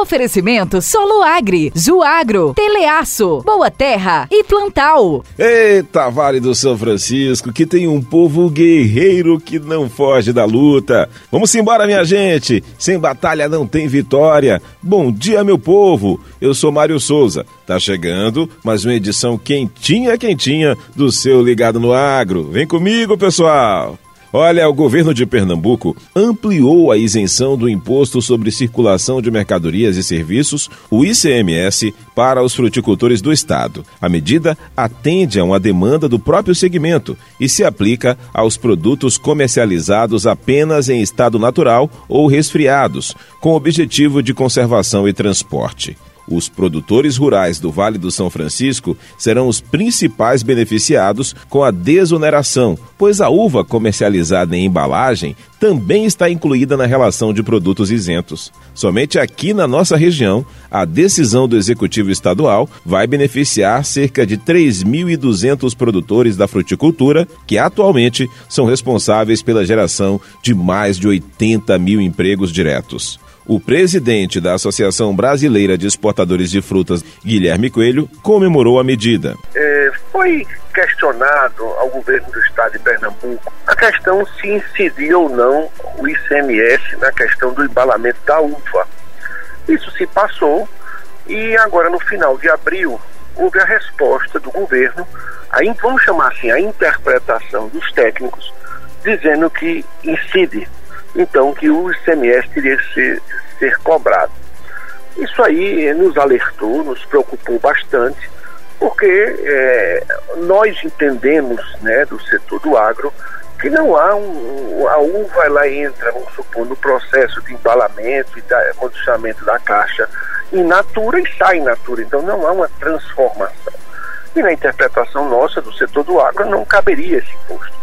Oferecimento Soloagri, Zuagro, Teleaço, Boa Terra e Plantal. Eita, Vale do São Francisco, que tem um povo guerreiro que não foge da luta. Vamos embora, minha gente. Sem batalha não tem vitória. Bom dia, meu povo. Eu sou Mário Souza. Tá chegando mais uma edição quentinha, quentinha do seu Ligado no Agro. Vem comigo, pessoal. Olha, o governo de Pernambuco ampliou a isenção do Imposto sobre Circulação de Mercadorias e Serviços, o ICMS, para os fruticultores do estado. A medida atende a uma demanda do próprio segmento e se aplica aos produtos comercializados apenas em estado natural ou resfriados, com objetivo de conservação e transporte. Os produtores rurais do Vale do São Francisco serão os principais beneficiados com a desoneração, pois a uva comercializada em embalagem também está incluída na relação de produtos isentos. Somente aqui na nossa região, a decisão do Executivo Estadual vai beneficiar cerca de 3.200 produtores da fruticultura, que atualmente são responsáveis pela geração de mais de 80 mil empregos diretos. O presidente da Associação Brasileira de Exportadores de Frutas, Guilherme Coelho, comemorou a medida. É, foi questionado ao governo do estado de Pernambuco a questão se incidia ou não o ICMS na questão do embalamento da uva. Isso se passou e agora no final de abril houve a resposta do governo, a, vamos chamar assim, a interpretação dos técnicos, dizendo que incide então que o ICMS teria que ser, ser cobrado. Isso aí nos alertou, nos preocupou bastante, porque é, nós entendemos né, do setor do agro que não há um. A uva ela entra, vamos supor, no processo de embalamento e da, condicionamento da caixa in natura e sai in natura. Então não há uma transformação. E na interpretação nossa do setor do agro não caberia esse imposto.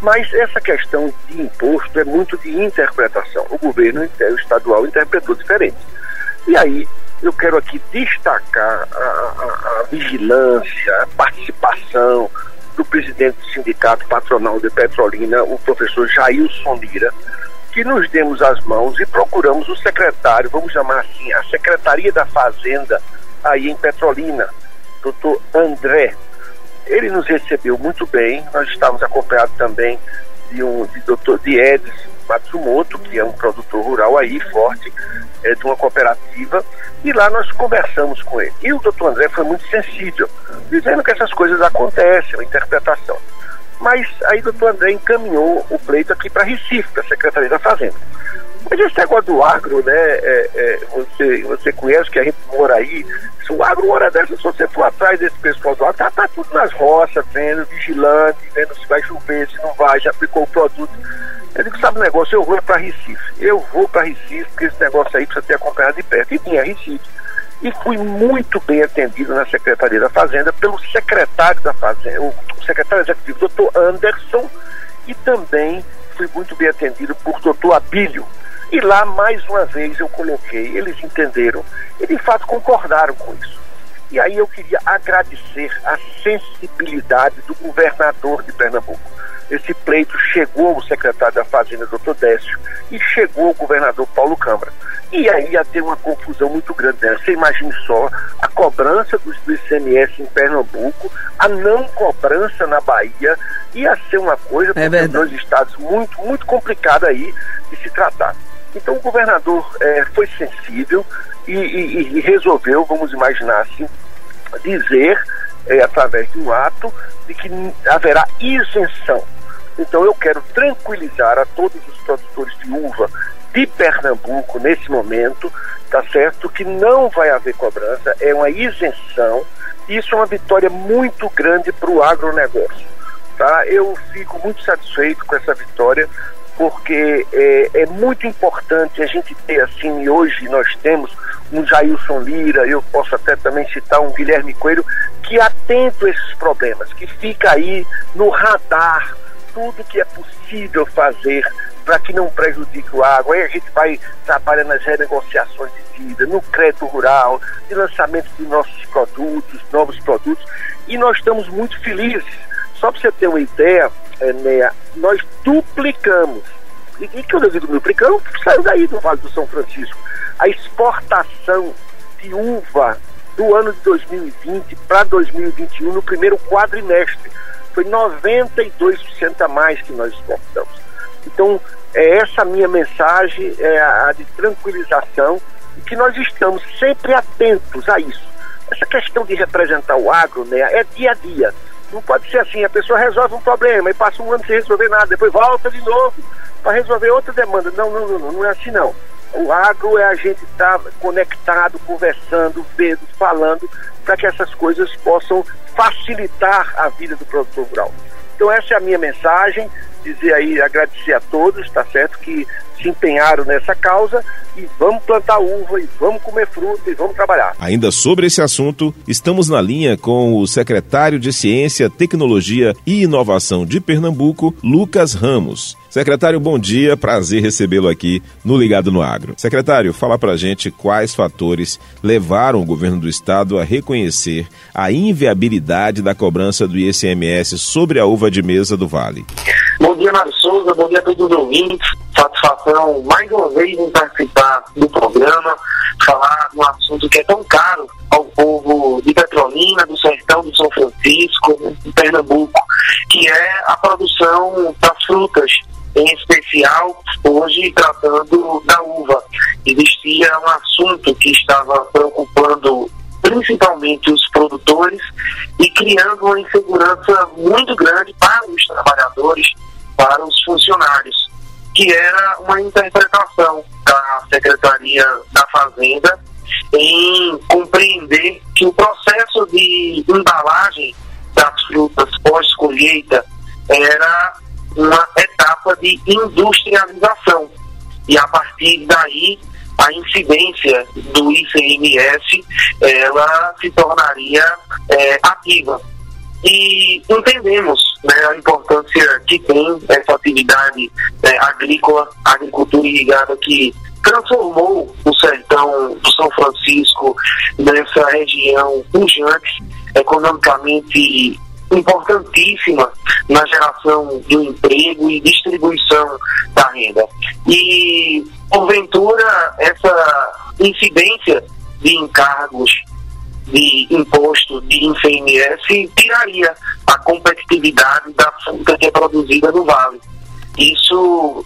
Mas essa questão de imposto é muito de interpretação. O governo estadual interpretou diferente. E aí eu quero aqui destacar a, a, a vigilância, a participação do presidente do Sindicato Patronal de Petrolina, o professor Jailson Lira, que nos demos as mãos e procuramos o secretário, vamos chamar assim, a Secretaria da Fazenda aí em Petrolina, doutor André ele nos recebeu muito bem, nós estávamos acompanhados também de um de doutor de Edson Matsumoto, que é um produtor rural aí forte, é, de uma cooperativa, e lá nós conversamos com ele. E o doutor André foi muito sensível, dizendo que essas coisas acontecem, a interpretação. Mas aí o doutor André encaminhou o pleito aqui para Recife, para a Secretaria da Fazenda. Mas esse negócio do agro, né? É, é, você, você conhece que a gente mora aí. Se o agro, uma hora dessa, se você for atrás desse pessoal do agro, tá, tá tudo nas roças, vendo, vigilante, vendo se vai chover, se não vai, já aplicou o produto. Eu digo, sabe o negócio? Eu vou para Recife. Eu vou para Recife, porque esse negócio aí precisa ter acompanhado de perto. E tinha Recife. E fui muito bem atendido na Secretaria da Fazenda pelo secretário da Fazenda, o secretário executivo, doutor Anderson, e também fui muito bem atendido por doutor Abílio, e lá, mais uma vez, eu coloquei, eles entenderam e de fato concordaram com isso. E aí eu queria agradecer a sensibilidade do governador de Pernambuco. Esse pleito chegou ao secretário da Fazenda, doutor Décio, e chegou ao governador Paulo Câmara. E aí ia ter uma confusão muito grande. Né? Você imagine só a cobrança do, ICMS em Pernambuco, a não cobrança na Bahia, ia ser uma coisa é para dois estados muito, muito complicada aí de se tratar. Então o governador é, foi sensível e, e, e, resolveu, vamos imaginar assim, dizer, é, através de um ato, de que haverá isenção. Então eu quero tranquilizar a todos os produtores de uva de Pernambuco nesse momento, tá certo? Que não vai haver cobrança, é uma isenção. Isso é uma vitória muito grande para o agronegócio. Tá? Eu fico muito satisfeito com essa vitória, porque é, é, muito importante a gente ter assim, e hoje nós temos um Jailson Lira, eu posso até também citar um Guilherme Coelho, que atento a esses problemas, que fica aí no radar tudo que é possível fazer para que não prejudique o água. Aí a gente vai trabalhar nas renegociações de vida, no crédito rural, de lançamento de nossos produtos, novos produtos. E nós estamos muito felizes. Só para você ter uma ideia, é, nós duplicamos. E, e quando eu digo duplicamos, saiu daí do Vale do São Francisco. A exportação de uva do ano de 2020 para 2021 no primeiro quadrimestre. Foi 92% a mais que nós exportamos. Então, é essa minha mensagem, é a, a de tranquilização, e que nós estamos sempre atentos a isso. Essa questão de representar o agro né, é dia a dia. Não pode ser assim, a pessoa resolve um problema e passa um ano sem resolver nada, depois volta de novo para resolver outra demanda. Não, não, não, não, é assim não. O agro é a gente estar tá conectado, conversando, vendo, falando, para que essas coisas possam facilitar a vida do produtor rural. Então essa é a minha mensagem, dizer aí, agradecer a todos, tá certo, que se empenharam nessa causa e vamos plantar uva e vamos comer fruta e vamos trabalhar. Ainda sobre esse assunto, estamos na linha com o secretário de Ciência, Tecnologia e Inovação de Pernambuco, Lucas Ramos. Secretário, bom dia, prazer recebê-lo aqui no Ligado no Agro. Secretário, fala pra gente quais fatores levaram o governo do estado a reconhecer a inviabilidade da cobrança do ICMS sobre a uva de mesa do Vale. Bom dia, Mário Souza, bom dia a todos os ouvintes. Satisfação mais uma vez em participar do programa, falar de um assunto que é tão caro ao povo de Petrolina, do Sertão, do São Francisco, de Pernambuco, que é a produção das frutas em especial hoje tratando da uva. Existia um assunto que estava preocupando principalmente os produtores e criando uma insegurança muito grande para os trabalhadores para os funcionários, que era uma interpretação da Secretaria da Fazenda em compreender que o processo de embalagem das frutas pós-colheita era uma etapa de industrialização. E a partir daí, a incidência do ICMS ela se tornaria é, ativa e entendemos né, a importância que tem essa atividade né, agrícola, agricultura irrigada que transformou o sertão do São Francisco nessa região pujante, economicamente importantíssima na geração de um emprego e distribuição da renda. E, porventura, essa incidência de encargos de imposto de ICMS tiraria a competitividade da fruta que é produzida no Vale. Isso,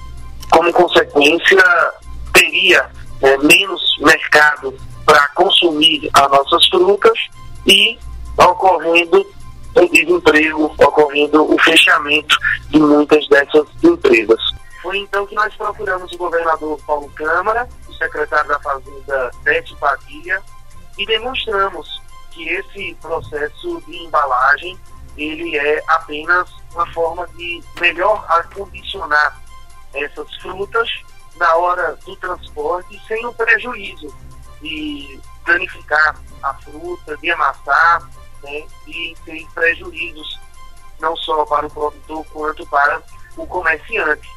como consequência, teria é, menos mercado para consumir as nossas frutas e ocorrendo o desemprego, ocorrendo o fechamento de muitas dessas empresas. Foi então que nós procuramos o governador Paulo Câmara, o secretário da Fazenda Bete Padilha, e demonstramos que esse processo de embalagem ele é apenas uma forma de melhor acondicionar essas frutas na hora do transporte sem o prejuízo de danificar a fruta, de amassar, né, e ter prejuízos não só para o produtor quanto para o comerciante.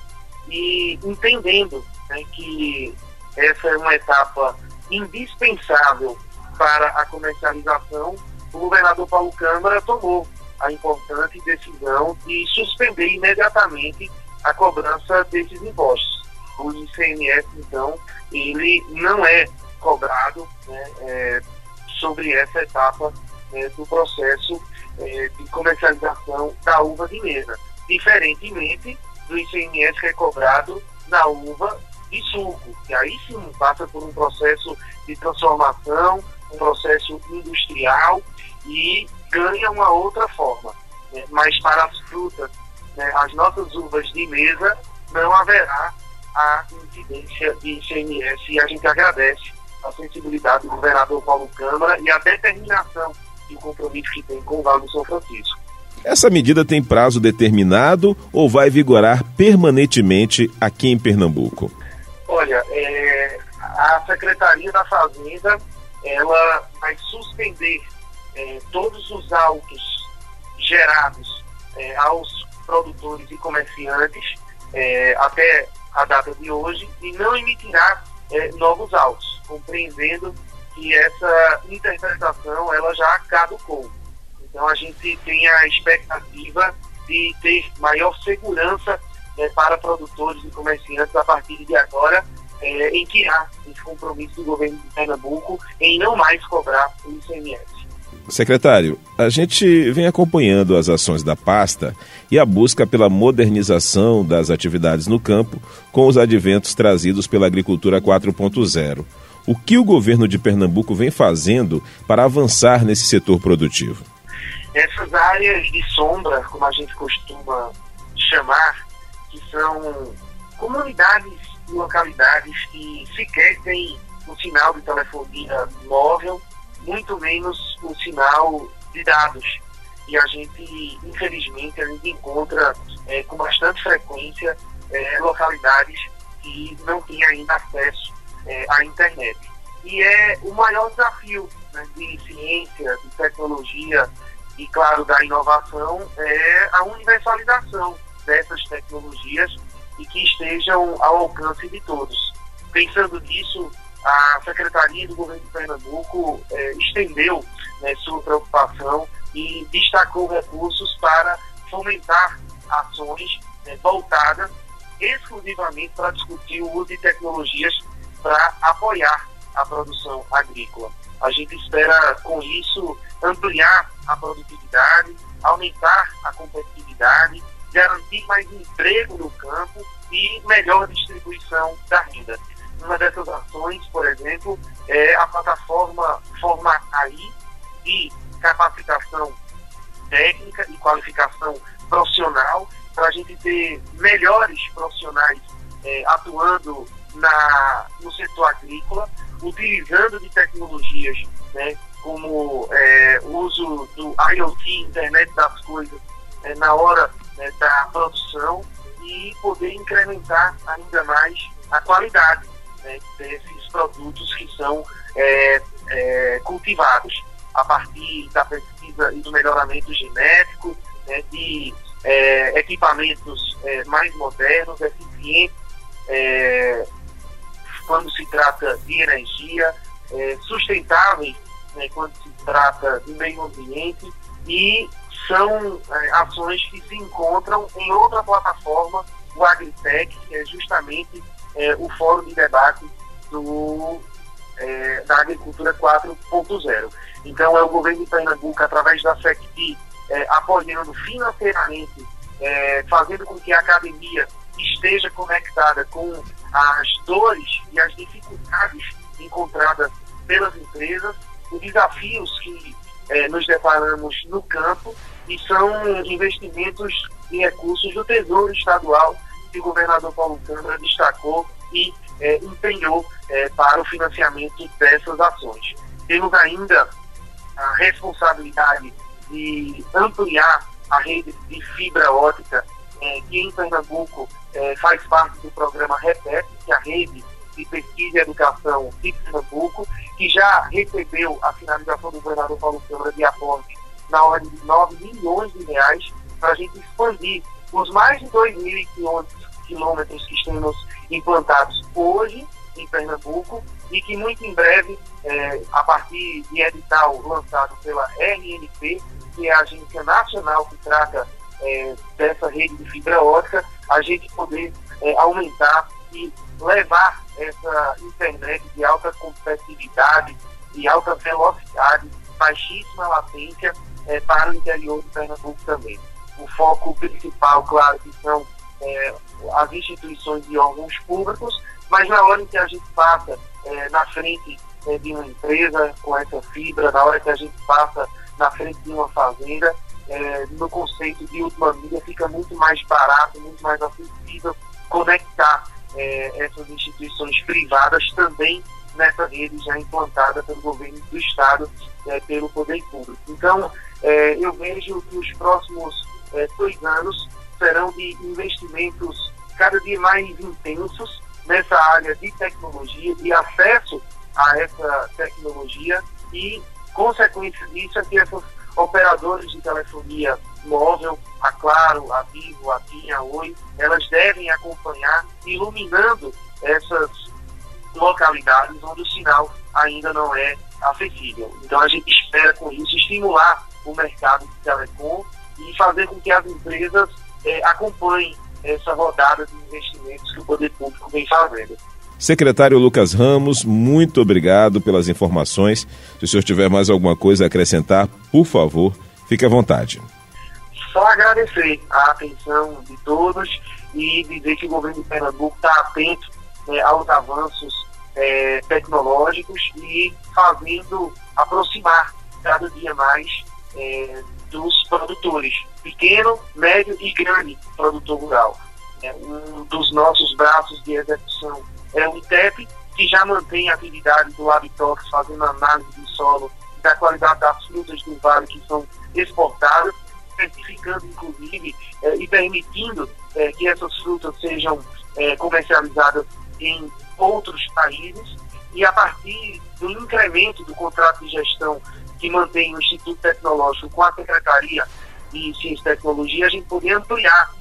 E entendendo né, que essa é uma etapa indispensável para a comercialização, o governador Paulo Câmara tomou a importante decisão de suspender imediatamente a cobrança desses impostos. O ICMS, então, ele não é cobrado né, é, sobre essa etapa né, do processo é, de comercialização da uva de mesa, diferentemente do ICMS que é cobrado na uva de suco, que aí sim passa por um processo de transformação, um processo industrial e ganha uma outra forma. Né? Mas para as frutas, né, as nossas uvas de mesa, não haverá a incidência de ICMS e a gente agradece a sensibilidade do governador Paulo Câmara e a determinação e o compromisso que tem com o Vale do São Francisco. Essa medida tem prazo determinado ou vai vigorar permanentemente aqui em Pernambuco? Olha, é, a Secretaria da Fazenda ela vai suspender é, todos os autos gerados é, aos produtores e comerciantes é, até a data de hoje e não emitirá novos autos, compreendendo que essa interpretação ela já caducou. Então a gente tem a expectativa de ter maior segurança né, para produtores e comerciantes a partir de agora, é, em que há esse compromisso do governo de Pernambuco em não mais cobrar o ICMS. Secretário, a gente vem acompanhando as ações da pasta e a busca pela modernização das atividades no campo com os adventos trazidos pela Agricultura 4.0. O que o governo de Pernambuco vem fazendo para avançar nesse setor produtivo? Essas áreas de sombra, como a gente costuma chamar, que são comunidades e localidades que sequer têm um sinal de telefonia móvel, muito menos um sinal de dados. E a gente, infelizmente, a gente encontra é, com bastante frequência é, localidades que não têm ainda acesso é, à internet. E é o maior desafio né, de ciência, de tecnologia e, claro, da inovação é a universalização dessas tecnologias e que estejam ao alcance de todos. Pensando nisso, a Secretaria do Governo de Pernambuco eh, estendeu né, sua preocupação e destacou recursos para fomentar ações né, voltadas exclusivamente para discutir o uso de tecnologias para apoiar a produção agrícola. A gente espera, com isso, ampliar a produtividade, aumentar a competitividade garantir mais emprego no campo e melhor distribuição da renda. Uma dessas ações, por exemplo, é a plataforma Forma AI de capacitação técnica e qualificação profissional para a gente ter melhores profissionais é, atuando na, no setor agrícola, utilizando de tecnologias né, como é, o uso do IoT, Internet das Coisas, é, na hora né, da produção e poder incrementar ainda mais a qualidade né, desses produtos que são é, é, cultivados a partir da pesquisa e do melhoramento genético, né, de é, equipamentos é, mais modernos, eficientes, é, quando se trata de energia, é, sustentáveis né, quando se trata do meio ambiente e são é, ações que se encontram em outra plataforma, o Agritech, que é justamente é, o fórum de debate do, é, da Agricultura 4.0. Então, é o governo de Pernambuco, através da SECPI, é, apoiando financeiramente, é, fazendo com que a academia esteja conectada com as dores e as dificuldades encontradas pelas empresas, os desafios que é, nos deparamos no campo e são investimentos em recursos do Tesouro Estadual que o governador Paulo Câmara destacou e é, empenhou é, para o financiamento dessas ações. Temos ainda a responsabilidade de ampliar a rede de fibra ótica, é, que em Pernambuco é, faz parte do programa REPET, que é a rede de pesquisa e educação de Pernambuco, que já recebeu a finalização do governador Paulo Câmara de aporte na ordem de 9 milhões de reais para a gente expandir os mais de 2.500 quilômetros que estamos implantados hoje em Pernambuco e que muito em breve, é, a partir de edital lançado pela RNP, que é a agência nacional que trata é, dessa rede de fibra ótica, a gente poder é, aumentar e levar essa internet de alta competitividade e alta velocidade, baixíssima latência é, para o interior de Pernambuco também. O foco principal, claro, que são é, as instituições e órgãos públicos, mas na hora que a gente passa é, na frente é, de uma empresa com essa fibra, na hora que a gente passa na frente de uma fazenda, é, no conceito de última milha, fica muito mais barato, muito mais acessível conectar é, essas instituições privadas também nessa rede já implantada pelo governo do Estado, é, pelo poder público. Então, é, eu vejo que os próximos é, dois anos serão de investimentos cada dia mais intensos nessa área de tecnologia, de acesso a essa tecnologia e, consequência disso, é que esses operadores de telefonia móvel, a Claro, a Vivo, a TIM, a Oi, elas devem acompanhar, iluminando essas localidades onde o sinal ainda não é acessível. Então a gente espera com isso estimular o mercado de telecom e fazer com que as empresas é, acompanhem essa rodada de investimentos que o poder público vem fazendo. Secretário Lucas Ramos, muito obrigado pelas informações. Se o senhor tiver mais alguma coisa a acrescentar, por favor, fique à vontade. Só agradecer a atenção de todos e dizer que o governo de Pernambuco está atento né, aos avanços é, tecnológicos e fazendo aproximar cada dia mais é, dos produtores, pequeno, médio e grande produtor rural. É, um dos nossos braços de execução é o ITEP, que já mantém a atividade do Habitox, fazendo análise do solo da qualidade das frutas do vale que são exportadas, certificando, inclusive, é, e permitindo é, que essas frutas sejam é, comercializadas em outros países. E a partir do incremento do contrato de gestão que mantém o Instituto Tecnológico com a Secretaria de Ciência e Tecnologia, a gente poder ampliar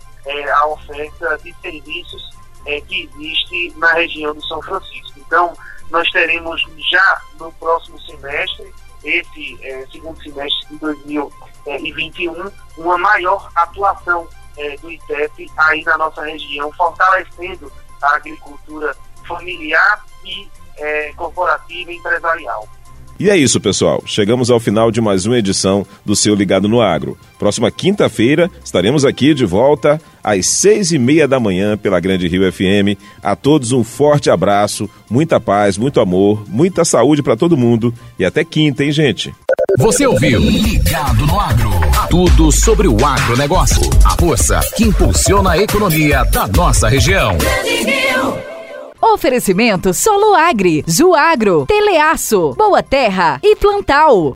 a oferta de serviços é, que existe na região do São Francisco. Então, nós teremos já no próximo semestre, esse é, segundo semestre de 2021, uma maior atuação é, do ITEP aí na nossa região, fortalecendo a agricultura familiar e é, corporativa e empresarial. E é isso, pessoal. Chegamos ao final de mais uma edição do seu Ligado no Agro. Próxima quinta-feira estaremos aqui de volta às seis e meia da manhã pela Grande Rio FM. A todos um forte abraço, muita paz, muito amor, muita saúde para todo mundo e até quinta, hein, gente? Você ouviu Ligado no Agro. Tudo sobre o agronegócio. A força que impulsiona a economia da nossa região. Oferecimento Solo Agri, Zuagro, Teleaço, Boa Terra e Plantal.